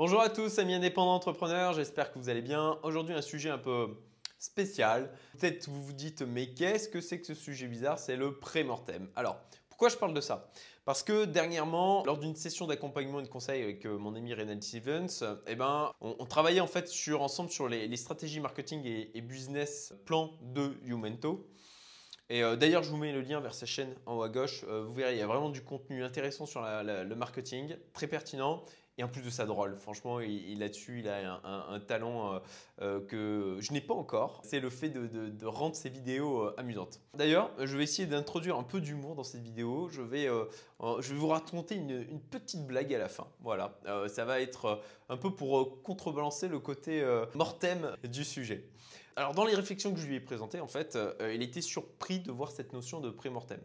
Bonjour à tous, amis indépendants entrepreneurs, j'espère que vous allez bien. Aujourd'hui, un sujet un peu spécial. Peut-être vous vous dites, mais qu'est-ce que c'est que ce sujet bizarre? C'est le pré-mortem. Alors, pourquoi je parle de ça? Parce que dernièrement, lors d'une session d'accompagnement et de conseil avec euh, mon ami Renald Stevens, eh ben, on, travaillait en fait sur, ensemble sur les, stratégies marketing et, business plan de Youmento. Et euh, d'ailleurs, je vous mets le lien vers sa chaîne en haut à gauche. Euh, vous verrez, il y a vraiment du contenu intéressant sur le marketing, très pertinent. Et en plus de ça, drôle. Franchement, il, là-dessus, il a un, talent euh, euh, que je n'ai pas encore. C'est le fait de, rendre ses vidéos euh, amusantes. D'ailleurs, je vais essayer d'introduire un peu d'humour dans cette vidéo. Je vais, je vais vous raconter une, une, petite blague à la fin. Voilà, ça va être un peu pour contrebalancer le côté mortem du sujet. Alors dans les réflexions que je lui ai présentées, en fait, euh, il était surpris de voir cette notion de pré-mortem.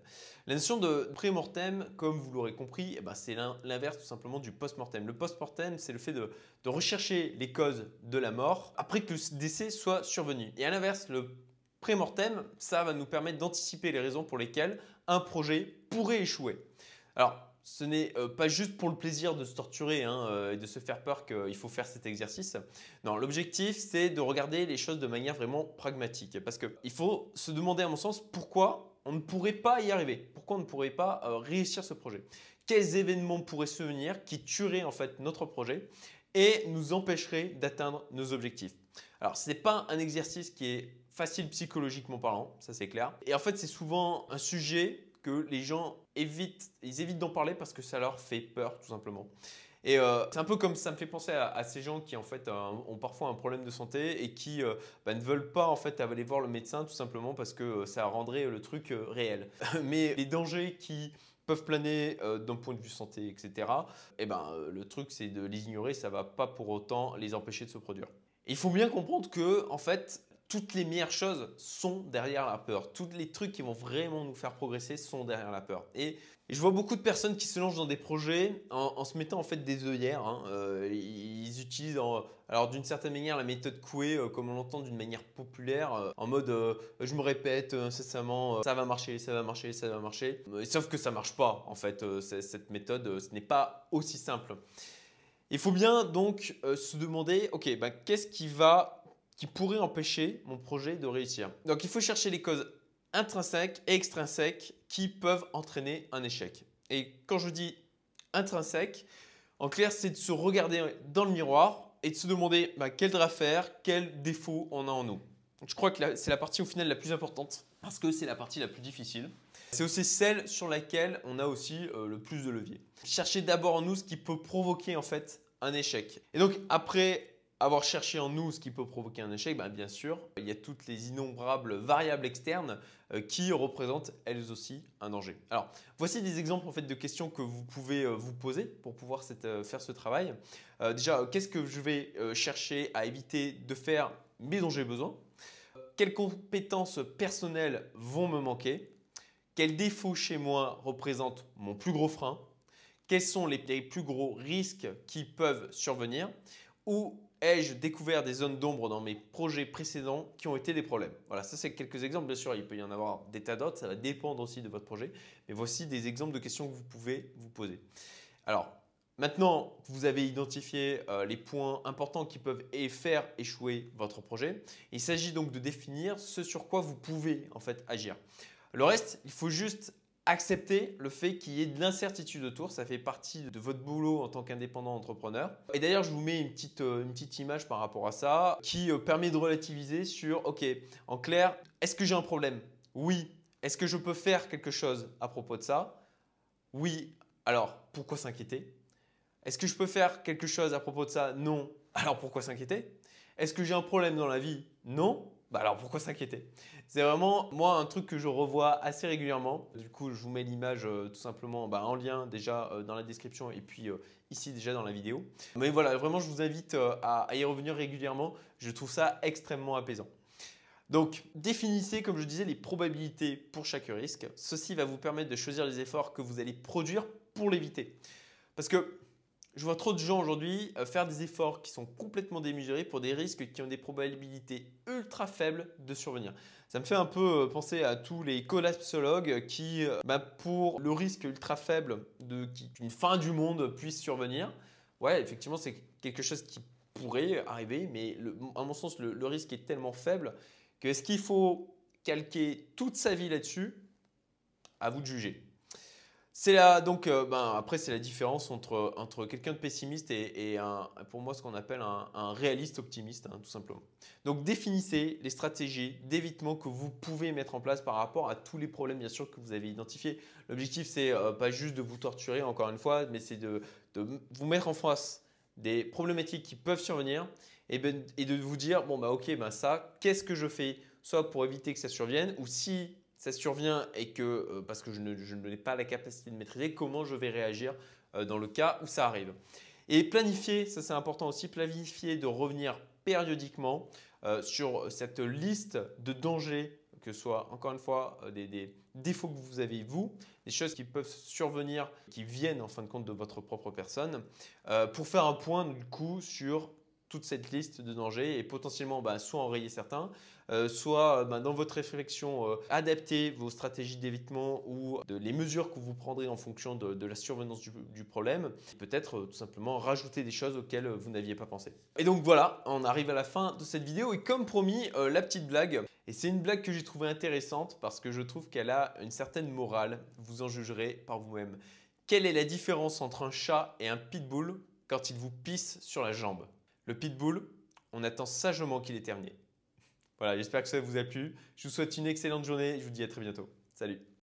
La notion de pré-mortem, comme vous l'aurez compris, eh ben, c'est l'inverse tout simplement du post-mortem. Le post-mortem, c'est le fait de, rechercher les causes de la mort après que le décès soit survenu. Et à l'inverse, le pré-mortem, ça va nous permettre d'anticiper les raisons pour lesquelles un projet pourrait échouer. Alors, ce n'est euh, pas juste pour le plaisir de se torturer hein, euh, et de se faire peur qu'il faut faire cet exercice. Non, l'objectif, c'est de regarder les choses de manière vraiment pragmatique. Parce qu'il faut se demander, à mon sens, pourquoi on ne pourrait pas y arriver. Pourquoi on ne pourrait pas euh, réussir ce projet? Quels événements pourraient se venir qui tueraient en fait notre projet et nous empêcheraient d'atteindre nos objectifs? Alors, ce n'est pas un exercice qui est facile psychologiquement parlant, ça c'est clair. Et en fait, c'est souvent un sujet que les gens évitent, ils évitent d'en parler parce que ça leur fait peur tout simplement. Et euh, c'est un peu comme ça me fait penser à, ces gens qui en fait euh, ont parfois un problème de santé et qui euh, bah, ne veulent pas en fait aller voir le médecin tout simplement parce que ça rendrait le truc réel. Mais les dangers qui peuvent planer d'un point de vue santé, etc. Eh ben, le truc c'est de les ignorer, ça va pas pour autant les empêcher de se produire. il faut bien comprendre que en fait toutes les meilleures choses sont derrière la peur. Tous les trucs qui vont vraiment nous faire progresser sont derrière la peur. Et, je vois beaucoup de personnes qui se lancent dans des projets en, se mettant en fait des œillères. Hein. Euh, ils utilisent alors d'une certaine manière la méthode Coué euh, comme on l'entend d'une manière populaire, euh, en mode je me répète incessamment ça va marcher, ça va marcher, ça va marcher. sauf que ça marche pas en fait cette méthode. ce n'est pas aussi simple. Il faut bien donc se demander ok bah, qu'est-ce qui va qui pourrait empêcher mon projet de réussir. Donc il faut chercher les causes intrinsèques et extrinsèques qui peuvent entraîner un échec. Et quand je dis intrinsèque, en clair, c'est de se regarder dans le miroir et de se demander bah, quel drap faire, quels défauts on a en nous. je crois que c'est la partie au final la plus importante parce que c'est la partie la plus difficile. C'est aussi celle sur laquelle on a aussi euh, le plus de levier. Cherchez d'abord en nous ce qui peut provoquer en fait un échec. Et donc après avoir cherché en nous ce qui peut provoquer un échec, ben, bien sûr, il y a toutes les innombrables variables externes euh, qui représentent elles aussi un danger. Alors, voici des exemples en fait de questions que vous pouvez euh, vous poser pour pouvoir euh, faire ce travail. déjà, qu'est-ce que je vais chercher à éviter de faire mais dont j'ai besoin? Quelles compétences personnelles vont me manquer? Quels défauts chez moi représentent mon plus gros frein? Quels sont les plus gros risques qui peuvent survenir? Ou ai-je découvert des zones d'ombre dans mes projets précédents qui ont été des problèmes? Voilà, ça c'est quelques exemples. Bien sûr, il peut y en avoir des tas d'autres, ça va dépendre aussi de votre projet. Mais voici des exemples de questions que vous pouvez vous poser. Alors, maintenant vous avez identifié euh, les points importants qui peuvent faire échouer votre projet, il s'agit donc de définir ce sur quoi vous pouvez en fait agir. Le reste, il faut juste accepter le fait qu'il y ait de l'incertitude autour. Ça fait partie de votre boulot en tant qu'indépendant entrepreneur. Et d'ailleurs, je vous mets une petite, euh, une petite image par rapport à ça qui euh, permet de relativiser sur, OK, en clair, est-ce que j'ai un problème? Oui. Est-ce que je peux faire quelque chose à propos de ça? Oui. Alors, pourquoi s'inquiéter? Est-ce que je peux faire quelque chose à propos de ça? Non. Alors, pourquoi s'inquiéter? Est-ce que j'ai un problème dans la vie? Non. Bah alors pourquoi s'inquiéter? C'est vraiment moi un truc que je revois assez régulièrement. Du coup, je vous mets l'image euh, tout simplement bah, en lien déjà euh, dans la description et puis euh, ici déjà dans la vidéo. Mais voilà, vraiment je vous invite à, y revenir régulièrement. Je trouve ça extrêmement apaisant. Donc, définissez, comme je disais, les probabilités pour chaque risque. Ceci va vous permettre de choisir les efforts que vous allez produire pour l'éviter. Parce que je vois trop de gens aujourd'hui euh, faire des efforts qui sont complètement démesurés pour des risques qui ont des probabilités ultra faibles de survenir. Ça me fait un peu euh, penser à tous les collapsologues qui, euh, bah, pour le risque ultra faible qu'une fin du monde puisse survenir, ouais, effectivement, c'est quelque chose qui pourrait arriver, mais à mon sens, le, risque est tellement faible que est-ce qu'il faut calquer toute sa vie là-dessus? À vous de juger. C'est là, donc, euh, ben, après, c'est la différence entre, entre quelqu'un de pessimiste et, un, pour moi ce qu'on appelle un, réaliste optimiste, hein, tout simplement. Donc, définissez les stratégies d'évitement que vous pouvez mettre en place par rapport à tous les problèmes, bien sûr, que vous avez identifiés. L'objectif, c'est euh, pas juste de vous torturer, encore une fois, mais c'est de, de, vous mettre en face des problématiques qui peuvent survenir et, ben, et de vous dire, bon, bah, ok, ben, ça, qu'est-ce que je fais Soit pour éviter que ça survienne, ou si ça survient et que, euh, parce que je n'ai pas la capacité de maîtriser, comment je vais réagir euh, dans le cas où ça arrive. Et planifier, ça c'est important aussi, planifier de revenir périodiquement euh, sur cette liste de dangers, que ce soit encore une fois des, des, défauts que vous avez vous, des choses qui peuvent survenir, qui viennent en fin de compte de votre propre personne, pour faire un point du coup sur toute cette liste de dangers et potentiellement bah, soit enrayer certains, euh, soit bah, dans votre réflexion euh, adapter vos stratégies d'évitement ou les mesures que vous prendrez en fonction de, la survenance du, problème. Peut-être euh, tout simplement rajouter des choses auxquelles vous n'aviez pas pensé. Et donc voilà, on arrive à la fin de cette vidéo et comme promis, la petite blague. Et c'est une blague que j'ai trouvée intéressante parce que je trouve qu'elle a une certaine morale. Vous en jugerez par vous-même. Quelle est la différence entre un chat et un pitbull quand il vous pisse sur la jambe? Le pitbull, on attend sagement qu'il ait terminé. Voilà, j'espère que ça vous a plu. Je vous souhaite une excellente journée. Je vous dis à très bientôt. Salut